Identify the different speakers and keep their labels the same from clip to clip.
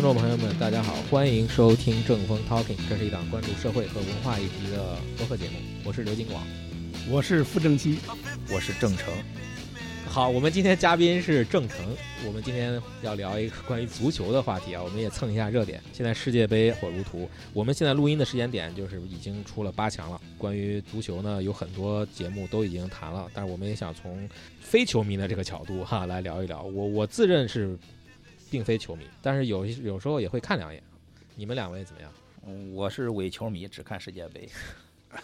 Speaker 1: 听众朋友们，大家好，欢迎收听正风 Talking，这是一档关注社会和文化议题的播客节目，我是刘金广。
Speaker 2: 我是傅正熙，
Speaker 3: 我是郑成。
Speaker 1: 好，我们今天嘉宾是郑成，我们今天要聊一个关于足球的话题啊，我们也蹭一下热点。现在世界杯火如荼，我们现在录音的时间点就是已经出了八强了。关于足球呢，有很多节目都已经谈了，但是我们也想从非球迷的这个角度哈来聊一聊。我我自认是并非球迷，但是有有时候也会看两眼。你们两位怎么样？
Speaker 3: 嗯，我是伪球迷，只看世界杯。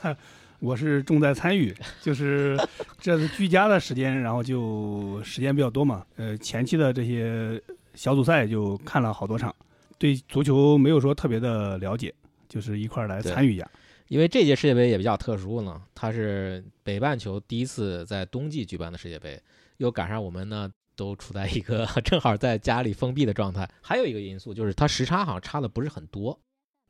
Speaker 2: 我是重在参与，就是这次居家的时间，然后就时间比较多嘛。呃，前期的这些小组赛就看了好多场，对足球没有说特别的了解，就是一块儿来参与一下。
Speaker 1: 因为这届世界杯也比较特殊呢，它是北半球第一次在冬季举办的世界杯，又赶上我们呢都处在一个 正好在家里封闭的状态。还有一个因素就是它时差好像差的不是很多。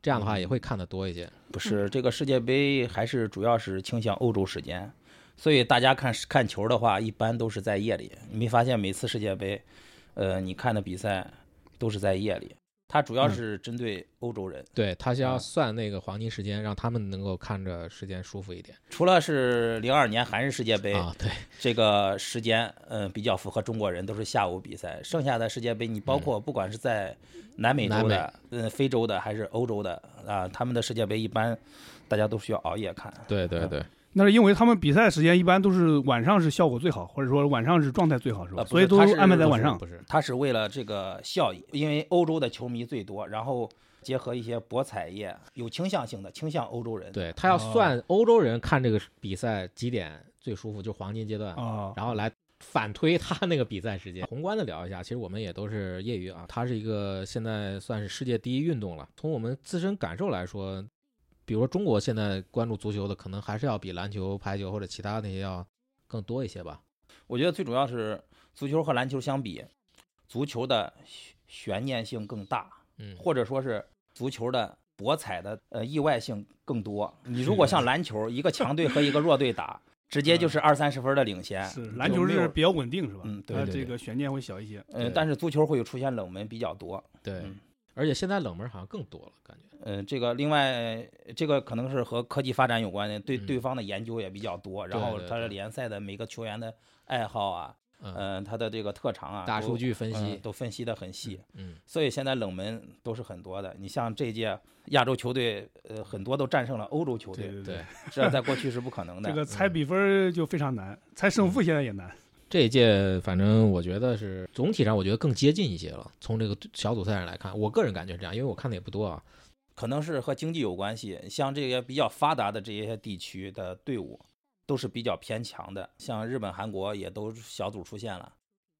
Speaker 1: 这样的话也会看得多一些。
Speaker 3: 不是这个世界杯还是主要是倾向欧洲时间，所以大家看看球的话，一般都是在夜里。你没发现每次世界杯，呃，你看的比赛都是在夜里。它主要是针对欧洲人，
Speaker 1: 对，它是要算那个黄金时间，让他们能够看着时间舒服一点。
Speaker 3: 除了是零二年韩日世界杯
Speaker 1: 啊，对，
Speaker 3: 这个时间嗯比较符合中国人，都是下午比赛。剩下的世界杯，你包括不管是在南美洲的、嗯非洲的还是欧洲的啊，他们的世界杯一般大家都需要熬夜看。
Speaker 1: 对对对。
Speaker 2: 那是因为他们比赛时间一般都是晚上是效果最好，或者说晚上是状态最好，是吧？所以都安排在晚上。
Speaker 3: 不是，他是为了这个效益，因为欧洲的球迷最多，然后结合一些博彩业，有倾向性的倾向欧洲人。
Speaker 1: 对他要算欧洲人看这个比赛几点最舒服，就黄金阶段，然后来反推他那个比赛时间。宏观的聊一下，其实我们也都是业余啊，它是一个现在算是世界第一运动了。从我们自身感受来说。比如说，中国现在关注足球的，可能还是要比篮球、排球或者其他那些要更多一些吧。
Speaker 3: 我觉得最主要是足球和篮球相比，足球的悬念性更大，
Speaker 1: 嗯，
Speaker 3: 或者说是足球的博彩的呃意外性更多。你如果像篮球，一个强队和一个弱队打，直接就是二三十分的领先。
Speaker 2: 是篮球是比较稳定，是吧？
Speaker 3: 嗯，对，
Speaker 2: 这个悬念会小一些。
Speaker 3: 嗯，但是足球会有出现冷门比较多。
Speaker 1: 对，而且现在冷门好像更多了，感觉。
Speaker 3: 嗯，这个另外，这个可能是和科技发展有关的，对对方的研究也比较多，然后他的联赛的每个球员的爱好啊，嗯，他的这个特长啊，
Speaker 1: 大数据分析
Speaker 3: 都分析的很细，
Speaker 1: 嗯，
Speaker 3: 所以现在冷门都是很多的。你像这届亚洲球队，呃，很多都战胜了欧洲球队，
Speaker 2: 对对，
Speaker 3: 这在过去是不可能的。
Speaker 2: 这个猜比分就非常难，猜胜负现在也难。
Speaker 1: 这一届反正我觉得是总体上我觉得更接近一些了。从这个小组赛上来看，我个人感觉这样，因为我看的也不多啊。
Speaker 3: 可能是和经济有关系，像这些比较发达的这些地区的队伍，都是比较偏强的。像日本、韩国也都小组出现了。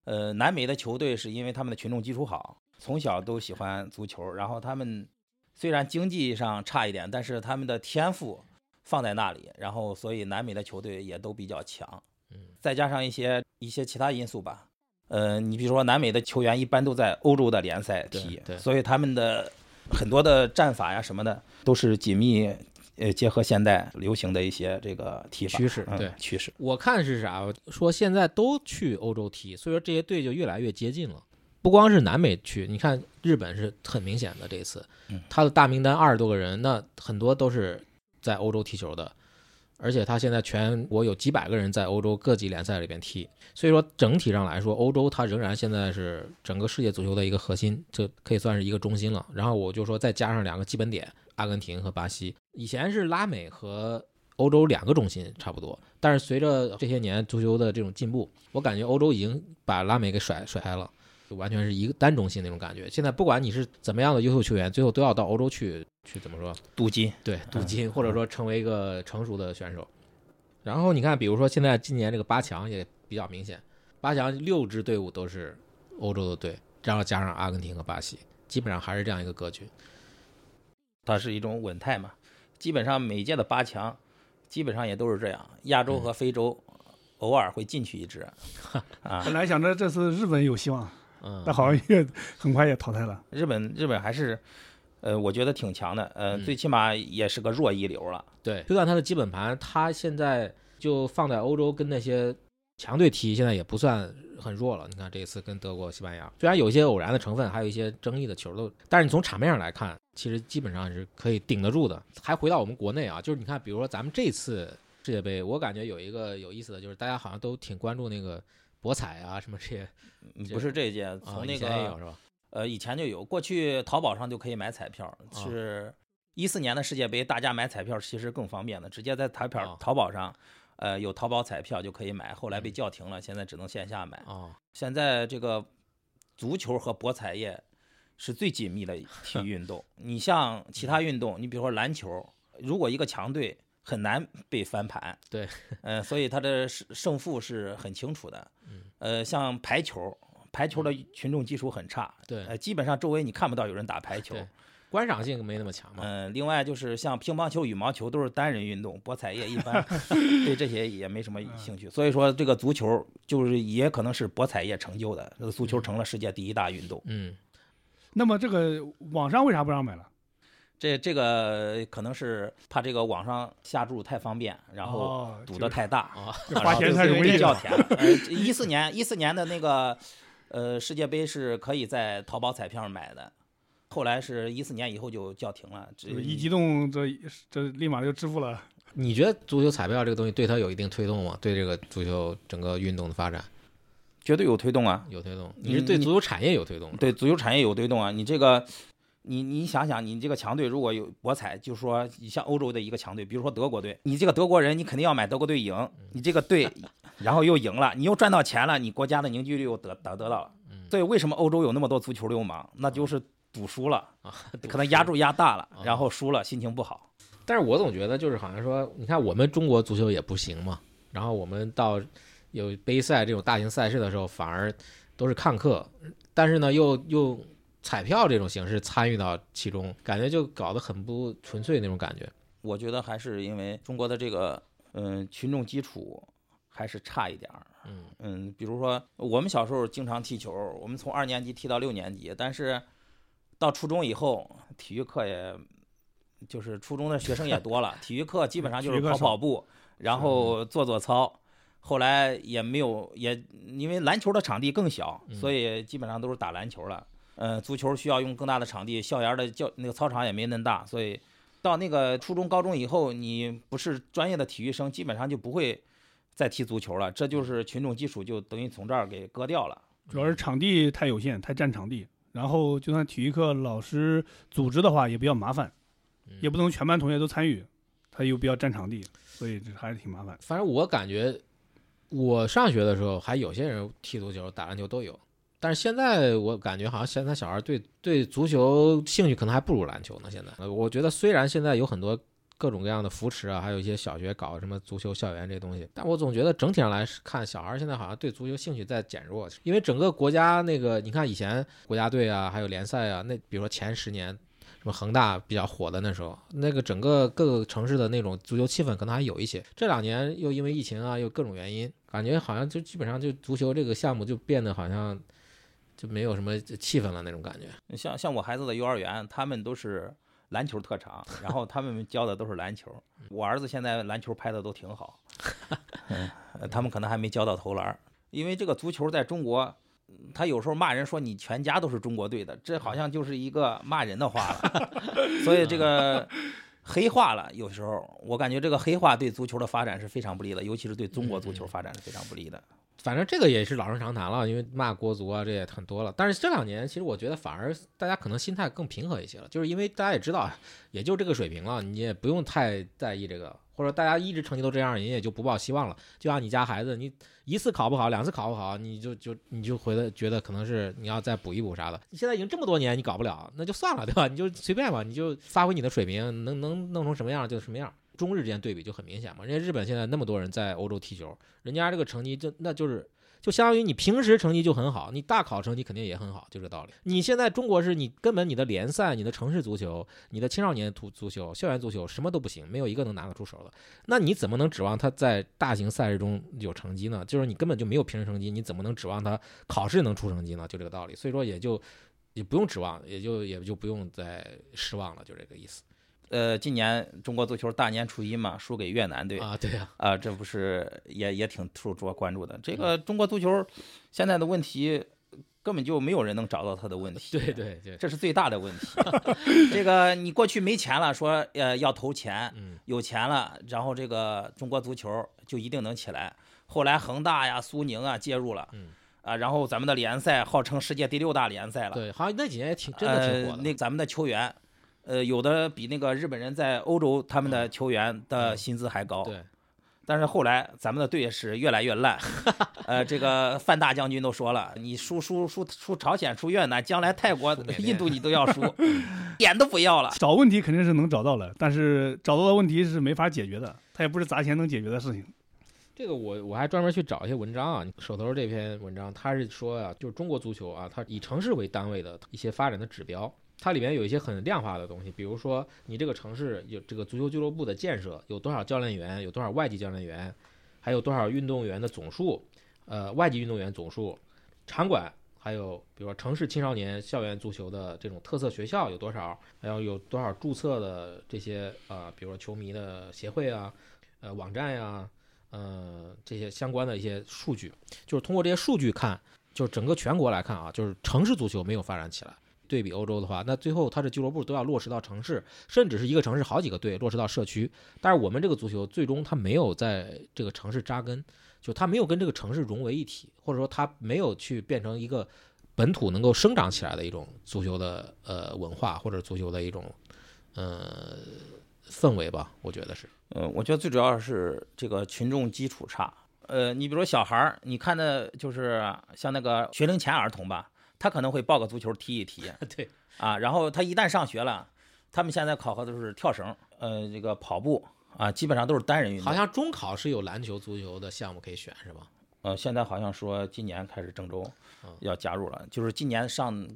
Speaker 3: 呃，南美的球队是因为他们的群众基础好，从小都喜欢足球，然后他们虽然经济上差一点，但是他们的天赋放在那里，然后所以南美的球队也都比较强。
Speaker 1: 嗯，
Speaker 3: 再加上一些一些其他因素吧。呃，你比如说南美的球员一般都在欧洲的联赛踢，所以他们的。很多的战法呀什么的，都是紧密呃结合现代流行的一些这个踢
Speaker 1: 法趋势，对
Speaker 3: 趋势。
Speaker 1: 我看是啥？说现在都去欧洲踢，所以说这些队就越来越接近了。不光是南美去，你看日本是很明显的这次，他的大名单二十多个人，那很多都是在欧洲踢球的。而且他现在全国有几百个人在欧洲各级联赛里边踢，所以说整体上来说，欧洲它仍然现在是整个世界足球的一个核心，这可以算是一个中心了。然后我就说再加上两个基本点，阿根廷和巴西，以前是拉美和欧洲两个中心差不多，但是随着这些年足球的这种进步，我感觉欧洲已经把拉美给甩甩开了。就完全是一个单中心那种感觉。现在不管你是怎么样的优秀球员，最后都要到欧洲去去怎么说
Speaker 3: 镀金？
Speaker 1: 对，镀金，或者说成为一个成熟的选手。然后你看，比如说现在今年这个八强也比较明显，八强六支队伍都是欧洲的队，然后加上阿根廷和巴西，基本上还是这样一个格局。
Speaker 3: 它是一种稳态嘛，基本上每届的八强基本上也都是这样，亚洲和非洲偶尔会进去一支。啊，
Speaker 2: 本来想着这次日本有希望。嗯，但好像也很快也淘汰了。
Speaker 3: 日本日本还是，呃，我觉得挺强的，呃，最起码也是个弱一流了。
Speaker 1: 对，就算他的基本盘，他现在就放在欧洲跟那些强队踢，现在也不算很弱了。你看这一次跟德国、西班牙，虽然有一些偶然的成分，还有一些争议的球都，但是你从场面上来看，其实基本上是可以顶得住的。还回到我们国内啊，就是你看，比如说咱们这次世界杯，我感觉有一个有意思的就是，大家好像都挺关注那个博彩啊什么这些。
Speaker 3: 不是这届，
Speaker 1: 啊
Speaker 3: 从那
Speaker 1: 以前也有
Speaker 3: 个
Speaker 1: 是吧？
Speaker 3: 呃以前就有，过去淘宝上就可以买彩票，是一四年的世界杯，大家买彩票其实更方便的，直接在彩票
Speaker 1: 啊
Speaker 3: 淘宝上，呃有淘宝彩票就可以买，后来被
Speaker 1: 嗯
Speaker 3: 叫停了，现在只能线下买。
Speaker 1: 哦，
Speaker 3: 现在这个足球和博彩业是最紧密的体育运动。你像其他运动，你比如说篮球，如果一个强队很难被翻盘，
Speaker 1: 对，
Speaker 3: 呃，所以它的胜胜负是很清楚的。呃，像排球，排球的群众基础很差，
Speaker 1: 对
Speaker 3: 呃，基本上周围你看不到有人打排球。
Speaker 1: 观赏性没那么强嘛。
Speaker 3: 嗯、另外就是像乒乓球、羽毛球都是单人运动，博彩业一般 对这些也没什么兴趣，所以说这个足球就是也可能是博彩业成就的，这个足球成了世界第一大运动。
Speaker 1: 嗯，
Speaker 2: 那么这个网上为啥不让买了？
Speaker 3: 这这个可能是怕这个网上下注太方便，然后
Speaker 2: 哦
Speaker 3: 赌的太大，
Speaker 1: 啊，
Speaker 3: 啊
Speaker 2: 花钱太容易了。
Speaker 3: 被叫停了。呃，一四年一四年的那个呃世界杯是可以在淘宝彩票上买的，后来是一四年以后就叫停了。这
Speaker 2: 一激动，这这立马就支付了。
Speaker 1: 你觉得足球彩票这个东西对它有一定推动吗？对这个足球整个运动的发展
Speaker 3: 绝对有推动啊，
Speaker 1: 有推动？
Speaker 3: 你
Speaker 1: 你是对足球产业有推动的？
Speaker 3: 对足球产业有推动啊。你这个，你你想想，你这个强队如果有博彩，就说你像欧洲的一个强队，比如说德国队，你这个德国人，你肯定要买德国队赢，你这个队，然后又赢了，你又赚到钱了，你国家的凝聚力又得得得到了。所以为什么欧洲有那么多足球流氓？那就是赌输了，
Speaker 1: 啊，
Speaker 3: 可能压注压大了
Speaker 1: 啊，
Speaker 3: 然后输了，心情不好。
Speaker 1: 但是我总觉得就是好像说，你看我们中国足球也不行嘛，然后我们到有杯赛这种大型赛事的时候，反而都是看客，但是呢又又彩票这种形式参与到其中，感觉就搞得很不纯粹那种感觉。
Speaker 3: 我觉得还是因为中国的这个嗯、群众基础还是差一点儿。
Speaker 1: 嗯
Speaker 3: 嗯，比如说我们小时候经常踢球，我们从二年级踢到六年级，但是到初中以后，体育课也，就是初中的学生也 多了，体育课基本上就是跑跑步，然后做做操。后来也没有，也因为篮球的场地更小，
Speaker 1: 嗯
Speaker 3: 所以基本上都是打篮球了。呃，足球需要用更大的场地，校园的教那个操场也没那么大，所以到那个初中、高中以后，你不是专业的体育生，基本上就不会再踢足球了。这就是群众基础就等于从这儿给割掉了。
Speaker 2: 主要是场地太有限，太占场地。然后就算体育课老师组织的话，也比较麻烦，
Speaker 1: 嗯
Speaker 2: 也不能全班同学都参与，他又比较占场地，所以这还是挺麻烦。
Speaker 1: 反正我感觉，我上学的时候还有些人踢足球、打篮球都有，但是现在我感觉好像现在小孩对对足球兴趣可能还不如篮球呢。现在，我觉得虽然现在有很多各种各样的扶持啊，还有一些小学搞什么足球校园这东西，但我总觉得整体上来看，小孩现在好像对足球兴趣在减弱，因为整个国家那个，你看以前国家队啊，还有联赛啊，那比如说前十年。什么恒大比较火的那时候，那个整个各个城市的那种足球气氛可能还有一些。这两年又因为疫情啊，又各种原因，感觉好像就基本上就足球这个项目就变得好像就没有什么气氛了那种感觉。
Speaker 3: 像像我孩子的幼儿园，他们都是篮球特长，然后他们教的都是篮球。我儿子现在篮球拍的都挺好，他们可能还没教到投篮，因为这个足球在中国。他有时候骂人说你全家都是中国队的，这好像就是一个骂人的话了，所以这个黑化了。有时候我感觉这个黑化对足球的发展是非常不利的，尤其是对中国足球发展是非常不利的。
Speaker 1: 反正这个也是老生常谈了，因为骂国足啊，这也很多了。但是这两年，其实我觉得反而大家可能心态更平和一些了，就是因为大家也知道，也就这个水平了，你也不用太在意这个，或者大家一直成绩都这样，人也就不抱希望了。就像你家孩子，你一次考不好，两次考不好，你就就你就回来觉得可能是你要再补一补啥的。你现在已经这么多年你搞不了，那就算了，对吧？你就随便吧，你就发挥你的水平，能能弄成什么样就什么样。中日之间对比就很明显嘛，人家日本现在那么多人在欧洲踢球，人家这个成绩就那就是就相当于你平时成绩就很好，你大考成绩肯定也很好，就这道理。你现在中国是你根本你的联赛、你的城市足球、你的青少年足足球、校园足球什么都不行，没有一个能拿得出手的。那你怎么能指望他在大型赛事中有成绩呢？就是你根本就没有平时成绩，你怎么能指望他考试能出成绩呢？就这个道理。所以说也就也不用指望，也就也就不用再失望了，就这个意思。
Speaker 3: 呃，今年中国足球大年初一嘛，输给越南队
Speaker 1: 啊，对呀，
Speaker 3: 啊，这不是也也挺受主关注的。这个中国足球现在的问题根本就没有人能找到他的问题，
Speaker 1: 对对对，
Speaker 3: 这是最大的问题。这个你过去没钱了，说呃要投钱，
Speaker 1: 嗯
Speaker 3: 有钱了，然后这个中国足球就一定能起来。后来恒大呀、苏宁啊介入了，
Speaker 1: 嗯
Speaker 3: 啊，然后咱们的联赛号称世界第六大联赛了，
Speaker 1: 对，好像那几年也挺真的挺火。
Speaker 3: 那咱们的球员，呃，有的比那个日本人在欧洲他们的球员的
Speaker 1: 嗯
Speaker 3: 薪资还高。
Speaker 1: 对，
Speaker 3: 但是后来咱们的队是越来越烂，呃，这个范大将军都说了，你输输输输朝鲜、输越南，将来泰国印度你都要输，点都不要了。
Speaker 2: 找问题肯定是能找到了，但是找到的问题是没法解决的，它也不是砸钱能解决的事情。
Speaker 1: 这个我我还专门去找一些文章啊，手头这篇文章，他是说啊，就是中国足球啊，它以城市为单位的一些发展的指标，它里面有一些很量化的东西，比如说你这个城市有这个足球俱乐部的建设，有多少教练员，有多少外籍教练员，还有多少运动员的总数，呃，外籍运动员总数，场馆，还有比如说城市青少年校园足球的这种特色学校有多少，还有有多少注册的这些啊、比如说球迷的协会啊，呃，网站呀、呃，这些相关的一些数据，就是通过这些数据看，就是整个全国来看啊，就是城市足球没有发展起来。对比欧洲的话，那最后它的俱乐部都要落实到城市，甚至是一个城市好几个队落实到社区。但是我们这个足球最终它没有在这个城市扎根，就它没有跟这个城市融为一体，或者说它没有去变成一个本土能够生长起来的一种足球的呃文化或者足球的一种呃氛围吧，我觉得是。
Speaker 3: 呃，我觉得最主要是这个群众基础差。呃，你比如说小孩儿，你看的就是像那个学龄前儿童吧，他可能会报个足球踢一踢
Speaker 1: 对，
Speaker 3: 啊，然后他一旦上学了，他们现在考核都是跳绳，呃，这个跑步啊，基本上都是单人运动。
Speaker 1: 好像中考是有篮球、足球的项目可以选，是吧？
Speaker 3: 呃，现在好像说今年开始郑州
Speaker 1: 嗯
Speaker 3: 要加入了，就是今年上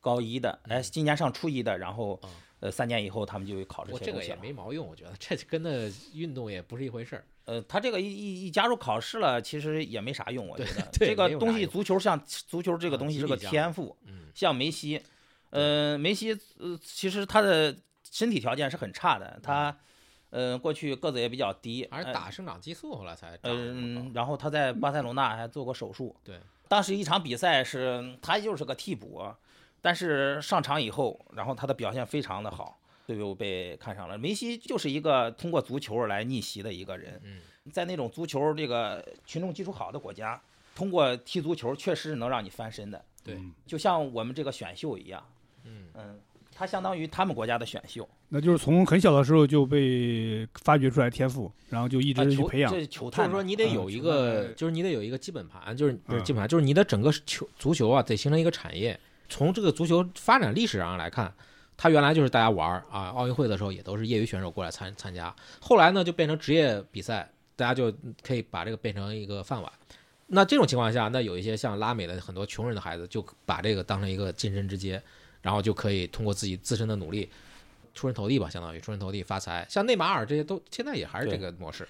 Speaker 3: 高一的，哎，今年上初一的，然后
Speaker 1: 嗯
Speaker 3: 呃三年以后他们就会考这
Speaker 1: 我这个也。没毛用，我觉得这跟那运动也不是一回事儿。
Speaker 3: 呃，他这个一一一加入考试了，其实也没啥用，我觉得这个东西足球像足球这个
Speaker 1: 啊
Speaker 3: 东西是个天赋，
Speaker 1: 嗯，
Speaker 3: 像梅西，呃，梅西呃其实他的身体条件是很差的，他呃过去个子也比较低，
Speaker 1: 还是
Speaker 3: 呃
Speaker 1: 打生长激素，后来才
Speaker 3: 嗯，然后他在巴塞罗那还做过手术。
Speaker 1: 对，
Speaker 3: 当时一场比赛是他就是个替补，但是上场以后，然后他的表现非常的好，队友被看上了。梅西就是一个通过足球来逆袭的一个人，
Speaker 1: 嗯，
Speaker 3: 在那种足球这个群众基础好的国家，通过踢足球确实是能让你翻身的，
Speaker 1: 对
Speaker 2: 嗯
Speaker 3: 就像我们这个选秀一样，
Speaker 1: 嗯，
Speaker 3: 嗯，他相当于他们国家的选秀，
Speaker 2: 那就是从很小的时候就被发掘出来天赋，然后就一直去培养
Speaker 3: 这。是球
Speaker 1: 就是，说你得
Speaker 3: 嗯
Speaker 1: 有一个，
Speaker 2: 探
Speaker 1: 就是你得有一个基本盘，就是不是
Speaker 2: 嗯
Speaker 1: 基本盘，就是你的整个球足球啊，得形成一个产业。从这个足球发展历史上来看，它原来就是大家玩儿啊，奥运会的时候也都是业余选手过来参参加，后来呢就变成职业比赛，大家就可以把这个变成一个饭碗。那这种情况下，那有一些像拉美的很多穷人的孩子，就把这个当成一个晋升之阶，然后就可以通过自己自身的努力出人头地吧，相当于出人头地发财。像内马尔这些都现在也还是这个模式。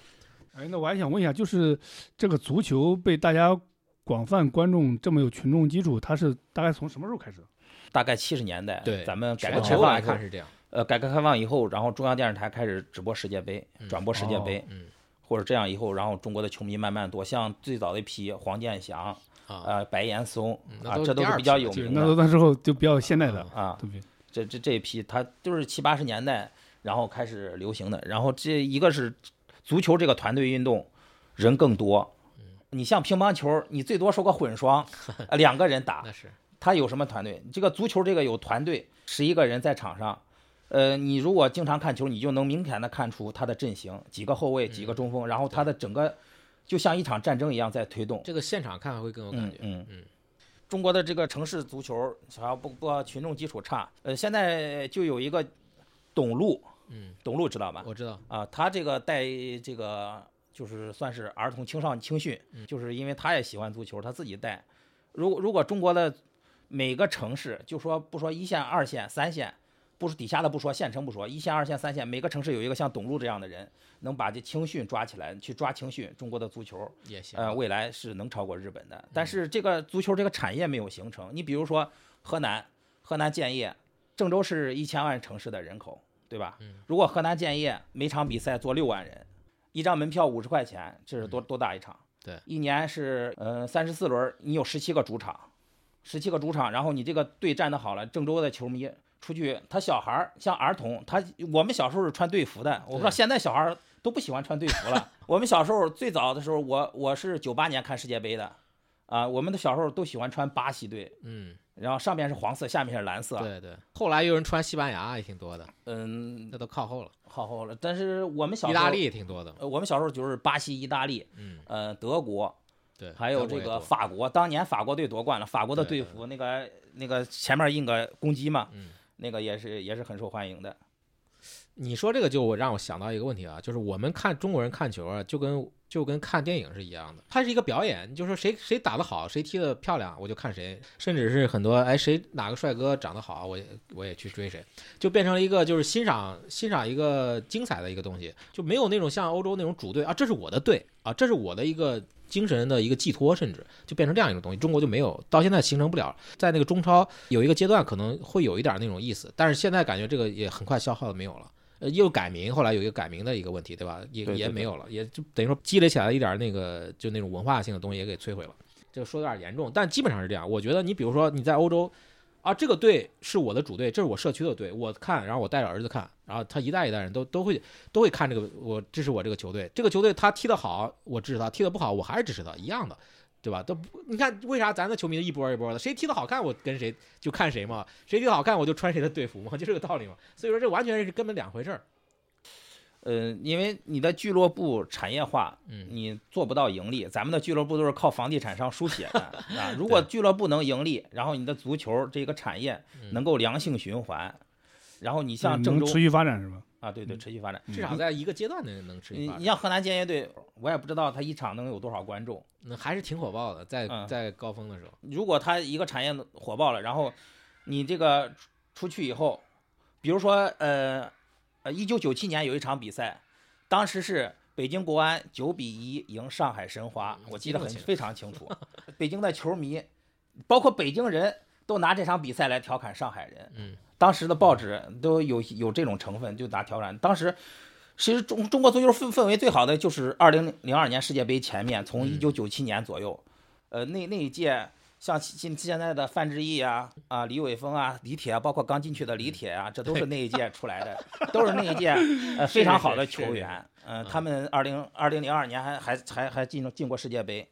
Speaker 2: 哎，那我还想问一下，就是这个足球被大家广泛观众这么有群众基础，它是大概从什么时候开始的？
Speaker 3: 大概七十年代，
Speaker 1: 对，
Speaker 3: 咱们改革开放以后
Speaker 1: 来看是这样，
Speaker 3: 呃，改革开放以后，然后中央电视台开始直播世界杯，
Speaker 1: 嗯
Speaker 3: 转播世界杯，
Speaker 1: 嗯
Speaker 3: 或者这样以后，然后中国的球迷慢慢多，像最早的一批黄健翔、
Speaker 1: 啊，
Speaker 3: 呃白岩松啊，这都是比较有名的
Speaker 2: 那都那时候就比较现代的，
Speaker 3: 啊。这这这一批，他就是七八十年代然后开始流行的。然后这一个是足球这个团队运动，人更多。
Speaker 1: 嗯
Speaker 3: 你像乒乓球，你最多说个混双，呃两个人打，
Speaker 1: 那是
Speaker 3: 他有什么团队？这个足球这个有团队，十一个人在场上。呃，你如果经常看球，你就能明显的看出他的阵型，几个后卫，几个中锋，然后他的整个就像一场战争一样在推动。
Speaker 1: 这个现场看会更有感觉。
Speaker 3: 嗯嗯
Speaker 1: 嗯
Speaker 3: 中国的这个城市足球，好像不不群众基础差。呃，现在就有一个董路，
Speaker 1: 嗯，
Speaker 3: 董路知道吧？
Speaker 1: 我知道，
Speaker 3: 啊，他这个带这个就是算是儿童青少年青训，
Speaker 1: 嗯
Speaker 3: 就是因为他也喜欢足球，他自己带。如果如果中国的每个城市，就说不说一线、二线、三线，不是底下的不说，县城不说，一线、二线、三线，每个城市有一个像董路这样的人，能把这青训抓起来，去抓青训，中国的足球
Speaker 1: 也行。
Speaker 3: 呃，未来是能超过日本的。但是这个足球这个产业没有形成。你比如说河南，河南建业，郑州是一千万城市的人口，对吧？
Speaker 1: 嗯
Speaker 3: 如果河南建业每场比赛坐六万人，一张门票五十块钱，这是多多大一场？
Speaker 1: 嗯对
Speaker 3: 一年是呃三十四轮，你有十七个主场，十七个主场，然后你这个队站得好了，郑州的球迷出去，他小孩儿像儿童，他我们小时候是穿队服的，我不知道现在小孩儿都不喜欢穿队服了。我们小时候最早的时候，我我是九八年看世界杯的，啊，我们的小时候都喜欢穿巴西队，
Speaker 1: 嗯，
Speaker 3: 然后上面是黄色，下面是蓝色。
Speaker 1: 对对。后来有人穿西班牙也挺多的，
Speaker 3: 嗯，
Speaker 1: 那都靠后了。
Speaker 3: 靠后了。但是我们小时候
Speaker 1: 意大利，也挺多的。
Speaker 3: 呃，我们小时候就是巴西、意大利，
Speaker 1: 嗯，
Speaker 3: 呃，德国，
Speaker 1: 对。
Speaker 3: 还有这个法国。当年法国队夺冠了，法国的队服那个那个前面印个公鸡嘛，
Speaker 1: 嗯。
Speaker 3: 那个也是也是很受欢迎的。
Speaker 1: 你说这个就我让我想到一个问题啊，就是我们看中国人看球啊，就跟就跟看电影是一样的，它是一个表演，就是说谁谁打得好，谁踢得漂亮，我就看谁，甚至是很多哎谁哪个帅哥长得好，我也我也去追谁，就变成了一个就是欣赏欣赏一个精彩的一个东西，就没有那种像欧洲那种主队啊，这是我的队啊，这是我的一个精神的一个寄托，甚至就变成这样一个东西。中国就没有，到现在形成不了。在那个中超有一个阶段可能会有一点那种意思，但是现在感觉这个也很快消耗的没有了。呃，又改名，后来有一个改名的一个问题，对吧？也也没有了，也就等于说积累起来一点那个就那种文化性的东西也给摧毁了。这个说的有点严重，但基本上是这样。我觉得你比如说你在欧洲，啊，这个队是我的主队，这是我社区的队，我看，然后我带着儿子看，然后他一代一代人都都会都会看这个，我支持我这个球队，这个球队他踢得好，我支持他；踢得不好，我还是支持他，一样的，对吧？都不，你看为啥咱的球迷一波一波的，谁踢得好看，我跟谁就看谁嘛，谁踢得好看，我就穿谁的队服嘛，就这个道理嘛。所以说这完全是根本两回事儿。
Speaker 3: 呃，因为你的俱乐部产业化，
Speaker 1: 嗯
Speaker 3: 你做不到盈利。咱们的俱乐部都是靠房地产商输血的 啊。如果俱乐部能盈利，然后你的足球这个产业
Speaker 1: 嗯
Speaker 3: 能够良性循环，然后你像
Speaker 2: 嗯
Speaker 3: 郑州
Speaker 2: 能持续发展是吧？
Speaker 3: 啊，对对，持续发展。
Speaker 1: 至少在一个阶段内能持续发展，
Speaker 3: 你你像河南建业队，我也不知道他一场能有多少观众。
Speaker 1: 那还是挺火爆的，在
Speaker 3: 嗯
Speaker 1: 在高峰的时候，
Speaker 3: 如果他一个产业火爆了，然后你这个出去以后，比如说呃呃，一九九七年有一场比赛，当时是北京国安九比一赢上海申花，我记得很非常清楚。北京的球迷，包括北京人都拿这场比赛来调侃上海人。
Speaker 1: 嗯，
Speaker 3: 当时的报纸都有有这种成分，就拿调侃。当时其实中中国足球氛氛围最好的就是二零零二年世界杯前面，从
Speaker 1: 嗯
Speaker 3: 一九九七年左右，呃，那那一届像现现在的范志毅啊啊李玮峰啊李铁啊，包括刚进去的李铁啊，这都是那一届出来的，都是那一届 呃非常好的球员。嗯，他们二零二零零二年还还还还进进过世界杯。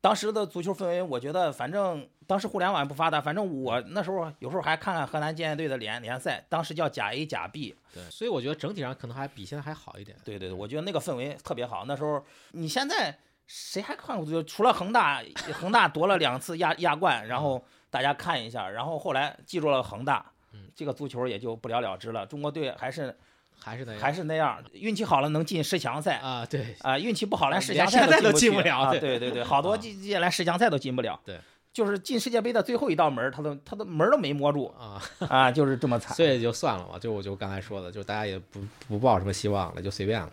Speaker 3: 当时的足球氛围，我觉得反正当时互联网也不发达，反正我那时候有时候还看看河南建业队的联联赛，当时叫甲 A 甲 B，
Speaker 1: 对，所以我觉得整体上可能还比现在还好一点。
Speaker 3: 对对对，我觉得那个氛围特别好。那时候你现在谁还看过足球？除了恒大，恒大夺了两次亚亚冠，然后大家看一下，然后后来记住了恒大
Speaker 1: 嗯，
Speaker 3: 这个足球也就不了了之了。中国队还是
Speaker 1: 还是那样，
Speaker 3: 还是那样，运气好了能进十强赛。
Speaker 1: 啊，对，
Speaker 3: 啊，运气不好连十强赛
Speaker 1: 都进
Speaker 3: 进不去啊！
Speaker 1: 对
Speaker 3: 对对对，好多
Speaker 1: 啊
Speaker 3: 进进连十强赛都进不了。
Speaker 1: 对，
Speaker 3: 就是进世界杯的最后一道门，他都他都门都没摸住
Speaker 1: 啊，
Speaker 3: 啊，就是这么惨。
Speaker 1: 所以就算了吧，就我就刚才说的，就大家也不不抱什么希望了，就随便了，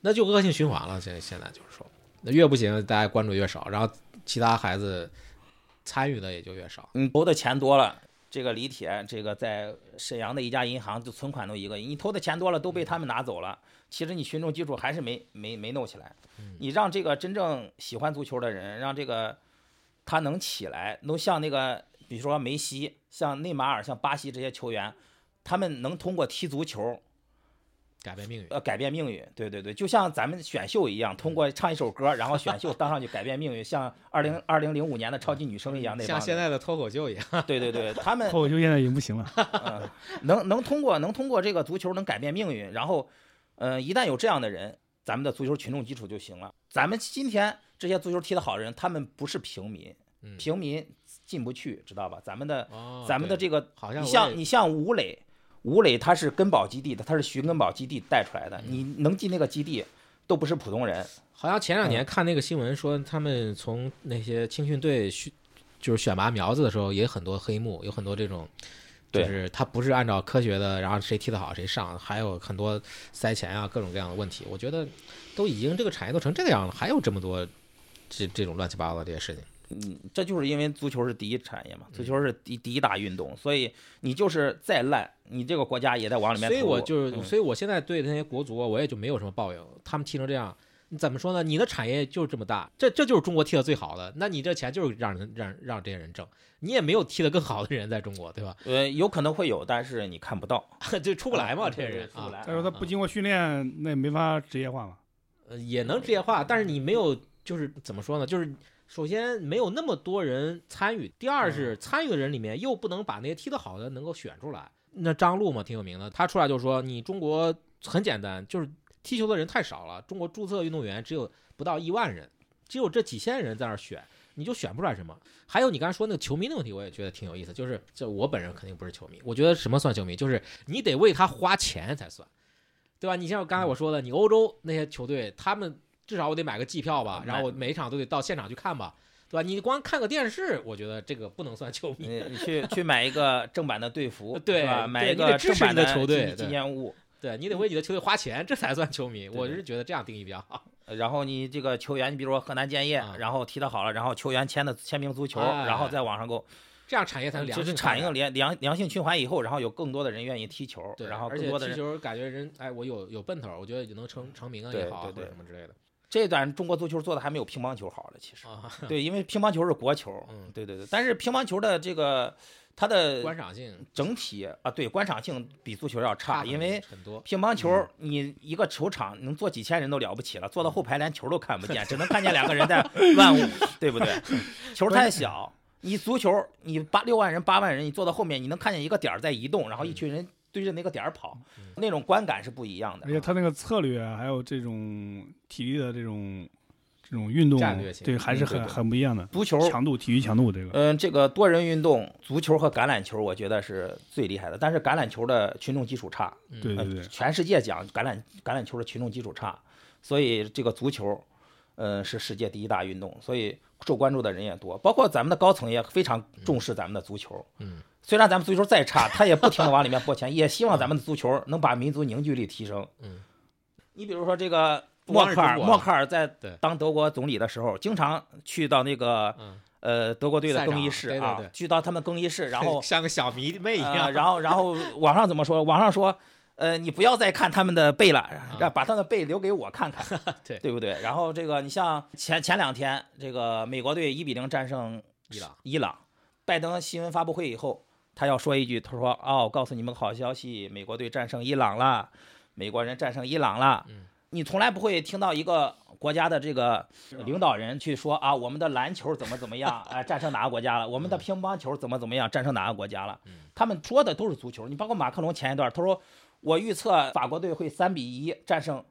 Speaker 1: 那就恶性循环了。现现在就是说，那越不行，大家关注越少，然后其他孩子参与的也就越少。
Speaker 3: 你投的钱多了，这个李铁，这个在沈阳的一家银行就存款都一个亿，你投的钱多了都被他们拿走了。其实你群众基础还是没没没弄起来。你让这个真正喜欢足球的人，让这个他能起来，能像那个比如说梅西、像内马尔、像巴西这些球员，他们能通过踢足球
Speaker 1: 改变命运，
Speaker 3: 呃改变命运。对对对，就像咱们选秀一样，通过唱一首歌，然后选秀当上去改变命运，像 二零二零零五年的超级女声一样
Speaker 1: 像。现在的脱口秀一样。
Speaker 3: 对对对，他们
Speaker 2: 脱口秀现在已经不行了，
Speaker 3: 嗯，能能通过能通过这个足球能改变命运，然后，呃，一旦有这样的人，咱们的足球群众基础就行了。咱们今天这些足球踢得好的人，他们不是平民，
Speaker 1: 嗯
Speaker 3: 平民进不去，知道吧？咱们的
Speaker 1: 哦
Speaker 3: 咱们的这个，
Speaker 1: 好像
Speaker 3: 你像你像吴磊，吴磊他是根宝基地的，他是徐根宝基地带出来的，你能进那个基地，都不是普通人。
Speaker 1: 好像前两
Speaker 3: 嗯
Speaker 1: 年看那个新闻说，他们从那些青训队选就是选拔苗子的时候，也很多黑幕，有很多这种，就是他不是按照科学的，然后谁踢得好谁上，还有很多塞钱啊，各种各样的问题。我觉得都已经这个产业都成这个样了，还有这么多这这种乱七八糟的这些事情。
Speaker 3: 嗯，这就是因为足球是第一产业嘛，足球是第第一大运动，所以你就是再烂，你这个国家也在往里面投入。
Speaker 1: 所以我就是，
Speaker 3: 嗯
Speaker 1: 所以我现在对那些国足，我也就没有什么抱怨。他们踢成这样，你怎么说呢？你的产业就是这么大，这这就是中国踢的最好的，那你这钱就是让人让让这些人挣，你也没有踢得更好的人在中国，对吧？
Speaker 3: 呃，有可能会有，但是你看不到，
Speaker 1: 就出不来嘛，
Speaker 3: 嗯
Speaker 1: 这些人
Speaker 3: 出不来。
Speaker 2: 再说他不经过训练，那也没法职业化嘛。
Speaker 1: 呃也能职业化，但是你没有，就是怎么说呢？就是首先没有那么多人参与，第二是参与的人里面又不能把那些踢得好的能够选出来。那张璐嘛，挺有名的，他出来就说，你中国很简单，就是踢球的人太少了，中国注册运动员只有不到一万人，只有这几千人在那儿选，你就选不出来什么。还有你刚才说那个球迷的问题，我也觉得挺有意思，就是这我本人肯定不是球迷，我觉得什么算球迷，就是你得为他花钱才算。对吧？你像刚才我说的，你欧洲那些球队，他们至少我得买个季票吧，然后我每一场都得到现场去看吧，对吧？你光看个电视，我觉得这个不能算球迷。
Speaker 3: 你你去去买一个正版的队服，
Speaker 1: 对
Speaker 3: 吧？买一个正版
Speaker 1: 的球队
Speaker 3: 纪纪念物，
Speaker 1: 对你得为你的球队花钱，这才算球迷。我是觉得这样定义比较好。
Speaker 3: 呃然后你这个球员，你比如说河南建业
Speaker 1: 啊，
Speaker 3: 然后踢得好了，然后球员签的签名足球，
Speaker 1: 哎
Speaker 3: 然后在网上购，
Speaker 1: 这样产业才能良
Speaker 3: 就是
Speaker 1: 性发展
Speaker 3: 产业良良良性循环以后，然后有更多的人愿意踢球，
Speaker 1: 对，
Speaker 3: 然后更多的人。
Speaker 1: 踢球感觉人哎，我有有奔头，我觉得也能成成名啊也好啊，
Speaker 3: 对对
Speaker 1: 或者什么之类的
Speaker 3: 这段中国足球做的还没有乒乓球好了，其实。
Speaker 1: 啊。
Speaker 3: 对，因为乒乓球是国球，
Speaker 1: 嗯
Speaker 3: 对对对，但是乒乓球的这个它的
Speaker 1: 观赏性
Speaker 3: 整体啊，对观赏性比足球要差，因为
Speaker 1: 很多。
Speaker 3: 乒乓球你一个球场能坐几千人都了不起了，坐到后排连球都看不见，只能看见两个人在乱舞，对不对？球太小，你足球你八六万人八万人，你坐到后面你能看见一个点儿在移动，然后一群人对着那个点儿跑，那种观感是不一样的
Speaker 2: 而。且他那个策略啊，还有这种体力的这种这种运动
Speaker 1: 战略，性
Speaker 2: 对，还是很很不一样的。
Speaker 3: 足球
Speaker 2: 强度，体育强度这个，
Speaker 3: 嗯，这个多人运动，足球和橄榄球，我觉得是最厉害的。但是橄榄球的群众基础差，
Speaker 2: 对对，
Speaker 3: 全世界讲橄榄橄榄球的群众基础差，所以这个足球，呃，是世界第一大运动，所以受关注的人也多。包括咱们的高层也非常重视咱们的足球。
Speaker 1: 嗯，
Speaker 3: 虽然咱们足球再差，他也不停的往里面拨钱，也希望咱们的足球能把民族凝聚力提升。
Speaker 1: 嗯，
Speaker 3: 你比如说这个默克尔，默克尔在当德国总理的时候，经常去到那个
Speaker 1: 嗯，
Speaker 3: 呃德国队的更衣室啊
Speaker 1: 对对对，
Speaker 3: 去到他们更衣室，然后
Speaker 1: 像个小迷妹一
Speaker 3: 呃，
Speaker 1: 样。
Speaker 3: 然后然后网上怎么说？网上说，呃，你不要再看他们的背了，让把他们的背留给我看看，
Speaker 1: 啊对
Speaker 3: 对不对？然后这个你像前前两天这个美国队一比零战胜
Speaker 1: 伊朗，
Speaker 3: 伊朗，拜登新闻发布会以后，他要说一句，他说：“哦，我告诉你们个好消息，美国队战胜伊朗了，美国人战胜伊朗了。”
Speaker 1: 嗯
Speaker 3: 你从来不会听到一个国家的这个领导人去说啊，我们的篮球怎么怎么样，啊，战胜哪个国家了？我们的乒乓球怎么怎么样，战胜哪个国家了？
Speaker 1: 嗯
Speaker 3: 他们说的都是足球。你包括马克龙前一段，他说我预测法国队会三比一战胜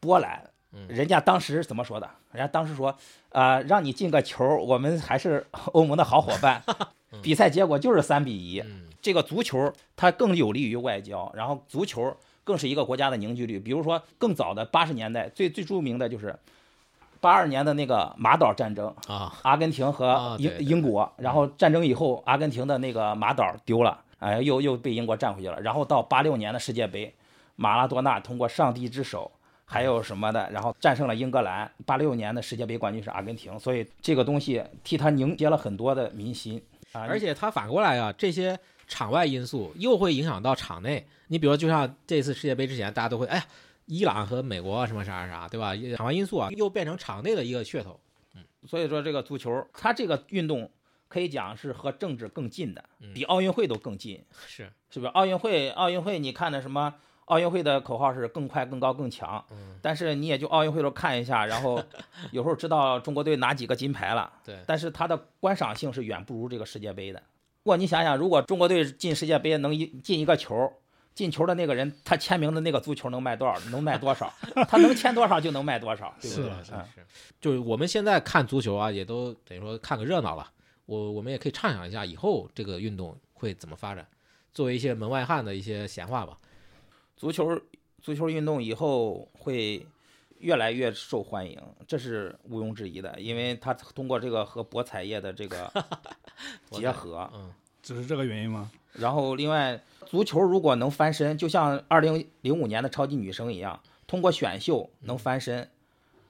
Speaker 3: 波兰。
Speaker 1: 嗯
Speaker 3: 人家当时怎么说的？人家当时说，啊、让你进个球，我们还是欧盟的好伙伴。比赛结果就是三比一。
Speaker 1: 嗯
Speaker 3: 这个足球它更有利于外交，然后足球更是一个国家的凝聚力。比如说更早的八十年代，最最著名的就是八二年的那个马岛战争，
Speaker 1: 啊，
Speaker 3: 阿根廷
Speaker 1: 啊
Speaker 3: 和英、英国，然后战争以后，阿根廷的那个马岛丢了，哎，又又被英国占回去了。然后到八六年的世界杯，马拉多纳通过上帝之手。还有什么的，然后战胜了英格兰。八六年的世界杯冠军是阿根廷，所以这个东西替他凝结了很多的民心啊。
Speaker 1: 而且它反过来啊，这些场外因素又会影响到场内。你比如，就像这次世界杯之前，大家都会哎呀，伊朗和美国什么啥啥啥，对吧？场外因素啊，又变成场内的一个噱头。
Speaker 3: 嗯所以说，这个足球，它这个运动可以讲是和政治更近的，
Speaker 1: 嗯
Speaker 3: 比奥运会都更近，
Speaker 1: 是，
Speaker 3: 是不是？奥运会，奥运会，你看的什么？奥运会的口号是更快、更高、更强，
Speaker 1: 嗯，
Speaker 3: 但是你也就奥运会时候看一下，然后 有时候知道中国队拿几个金牌了，
Speaker 1: 对，
Speaker 3: 但是它的观赏性是远不如这个世界杯的。不过你想想，如果中国队进世界杯能一进一个球，进球的那个人他签名的那个足球能卖多少？能卖多少？他能签多少就能卖多少，对不对？
Speaker 1: 是
Speaker 3: 嗯
Speaker 1: 是，就是我们现在看足球啊，也都等于说看个热闹了。我我们也可以畅想一下以后这个运动会怎么发展，作为一些门外汉的一些闲话吧。
Speaker 3: 足球足球运动以后会越来越受欢迎，这是毋庸置疑的，因为它通过这个和博彩业的这个 结合，
Speaker 1: 嗯
Speaker 2: 只是这个原因吗？
Speaker 3: 然后另外足球如果能翻身，就像二零零五年的超级女声一样，通过选秀能翻身，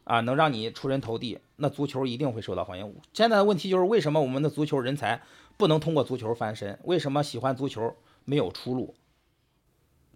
Speaker 3: 啊，能让你出人头地，那足球一定会受到欢迎。现在的问题就是为什么我们的足球人才不能通过足球翻身？为什么喜欢足球没有出路？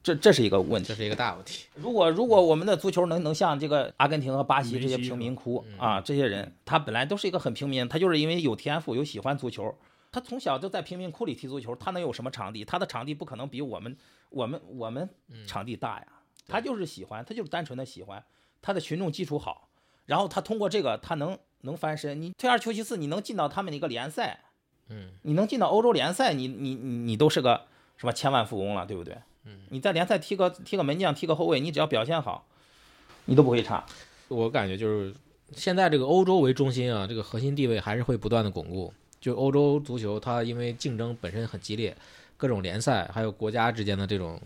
Speaker 3: 这这是一个问题，
Speaker 1: 这是一个大问题。
Speaker 3: 如果如果我们的足球能能像这个阿根廷和巴西这些贫民窟
Speaker 1: 嗯
Speaker 3: 啊，这些人他本来都是一个很平民，他就是因为有天赋有喜欢足球，他从小就在贫民窟里踢足球，他能有什么场地？他的场地不可能比我们我们我们
Speaker 1: 嗯
Speaker 3: 场地大呀，他就是喜欢，他就是单纯的喜欢，他的群众基础好，然后他通过这个他能能翻身，你退而求其次，你能进到他们的一个联赛，
Speaker 1: 嗯，
Speaker 3: 你能进到欧洲联赛，你你你你都是个什么千万富翁了，对不对？
Speaker 1: 嗯，
Speaker 3: 你在联赛踢个踢个门将，踢个后卫，你只要表现好，你都不会差。
Speaker 1: 我感觉就是现在这个欧洲为中心啊，这个核心地位还是会不断的巩固。就欧洲足球，它因为竞争本身很激烈，各种联赛还有国家之间的这种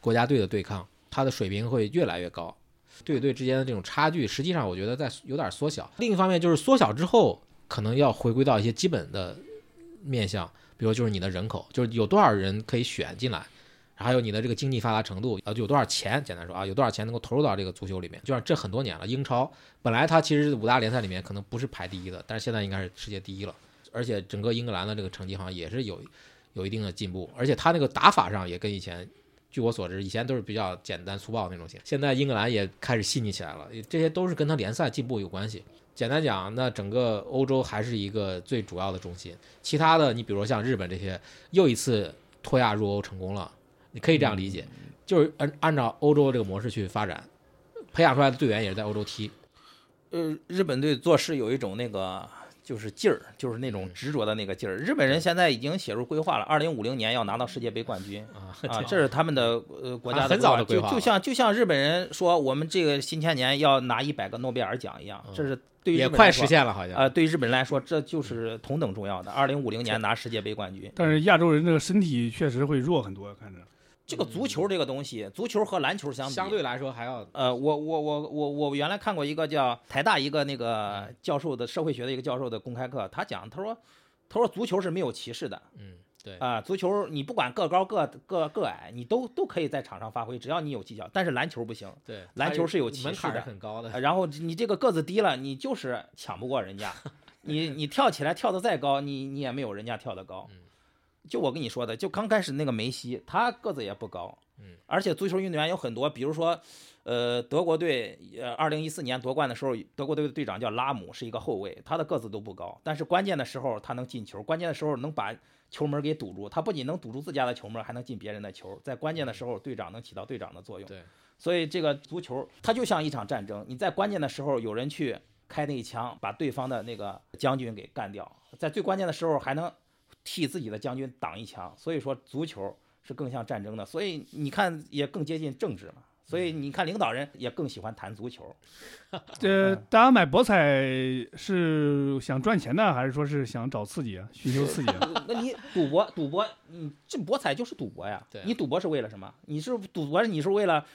Speaker 1: 国家队的对抗，它的水平会越来越高。队与队之间的这种差距，实际上我觉得在有点缩小。另一方面，就是缩小之后，可能要回归到一些基本的面向，比如就是你的人口，就是有多少人可以选进来，还有你的这个经济发达程度，啊，有多少钱，简单说啊，有多少钱能够投入到这个足球里面。就像这很多年了，英超本来它其实五大联赛里面可能不是排第一的，但是现在应该是世界第一了。而且整个英格兰的这个成绩好像也是有有一定的进步，而且它那个打法上也跟以前，据我所知，以前都是比较简单粗暴那种型，现在英格兰也开始细腻起来了，这些都是跟它联赛进步有关系。简单讲，那整个欧洲还是一个最主要的中心，其他的你比如像日本这些，又一次脱亚入欧成功了，你可以这样理解，就是按按照欧洲这个模式去发展，培养出来的队员也是在欧洲踢，
Speaker 3: 呃，日本队做事有一种那个就是劲儿，就是那种执着的那个劲儿。日本人现在已经写入规划了，二零五零年要拿到世界杯冠军
Speaker 1: 啊
Speaker 3: 啊，这是他们的呃国家
Speaker 1: 啊很早的规划
Speaker 3: 就就像就像日本人说我们这个新千年要拿一百个诺贝尔奖一样，这是对于
Speaker 1: 也快
Speaker 3: 日本来说
Speaker 1: 实现了，好像。
Speaker 3: 啊、对于日本人来说，这就是同等重要的。二零五零年拿世界杯冠军，
Speaker 2: 但是亚洲人这个身体确实会弱很多，看着。
Speaker 3: 这个足球这个东西，足球和篮球相比，
Speaker 1: 相对来说还要
Speaker 3: 呃，我我我我我原来看过一个叫台大一个那个教授的社会学的一个教授的公开课，他讲他说他说足球是没有歧视的
Speaker 1: 嗯，对，
Speaker 3: 啊、足球你不管个高个个个矮，你都都可以在场上发挥，只要你有技巧。但是篮球不行，
Speaker 1: 对，
Speaker 3: 篮球是有歧视的
Speaker 1: 很高的
Speaker 3: 呃。然后你这个个子低了，你就是抢不过人家，你你跳起来跳得再高，你你也没有人家跳得高。
Speaker 1: 嗯
Speaker 3: 就我跟你说的，就刚开始那个梅西，他个子也不高，
Speaker 1: 嗯，
Speaker 3: 而且足球运动员有很多，比如说，呃，德国队，呃，二零一四年夺冠的时候，德国队的队长叫拉姆，是一个后卫，他的个子都不高，但是关键的时候他能进球，关键的时候能把球门给堵住，他不仅能堵住自家的球门，还能进别人的球，在关键的时候，队长能起到队长的作用。
Speaker 1: 对，
Speaker 3: 所以这个足球它就像一场战争，你在关键的时候有人去开那一枪，把对方的那个将军给干掉，在最关键的时候还能替自己的将军挡一枪。所以说足球是更像战争的，所以你看也更接近政治嘛。所以你看领导人也更喜欢谈足球。
Speaker 2: 这大家买博彩是想赚钱呢，还是说是想找刺激啊，寻求刺激啊？
Speaker 3: 那你赌博，赌博，你这博彩就是赌博呀
Speaker 1: 对。
Speaker 3: 你赌博是为了什么？你是赌博，你是为了，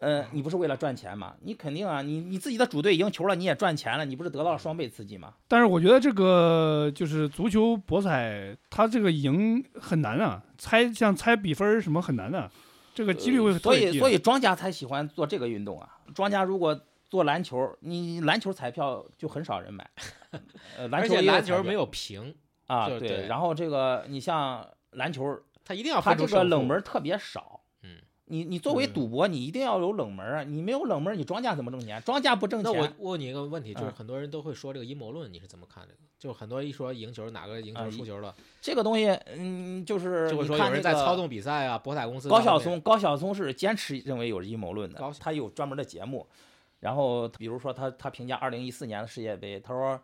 Speaker 3: 呃，你不是为了赚钱吗？你肯定啊，你你自己的主队赢球了，你也赚钱了，你不是得到了双倍刺激吗？
Speaker 2: 但是我觉得这个就是足球博彩，它这个赢很难啊，猜像猜比分儿什么很难的、这个几率会特
Speaker 3: 所以。所以庄家才喜欢做这个运动啊。庄家如果做篮球，你篮球彩票就很少人买，呃，篮
Speaker 1: 而
Speaker 3: 球
Speaker 1: 且篮球没
Speaker 3: 有
Speaker 1: 平，
Speaker 3: 啊，
Speaker 1: 就对
Speaker 3: 然后这个你像篮球，
Speaker 1: 它一定要
Speaker 3: 它这个冷门特别少。
Speaker 1: 嗯，
Speaker 3: 你你作为
Speaker 2: 嗯
Speaker 3: 赌博，你一定要有冷门啊！你没有冷门，你庄家怎么挣钱？庄家不挣钱
Speaker 1: 那我，问你一个问题，就是
Speaker 3: 嗯
Speaker 1: 很多人都会说这个阴谋论，你是怎么看这个？就是很多人一说赢球哪个赢
Speaker 3: 啊
Speaker 1: 球输球了，
Speaker 3: 这个东西，嗯，就是
Speaker 1: 就会说有人在操纵比赛啊，博彩公司
Speaker 3: 高晓松，高晓松是坚持认为有阴谋论的，他有专门的节目。然后比如说他他评价二零一四年的世界杯，他说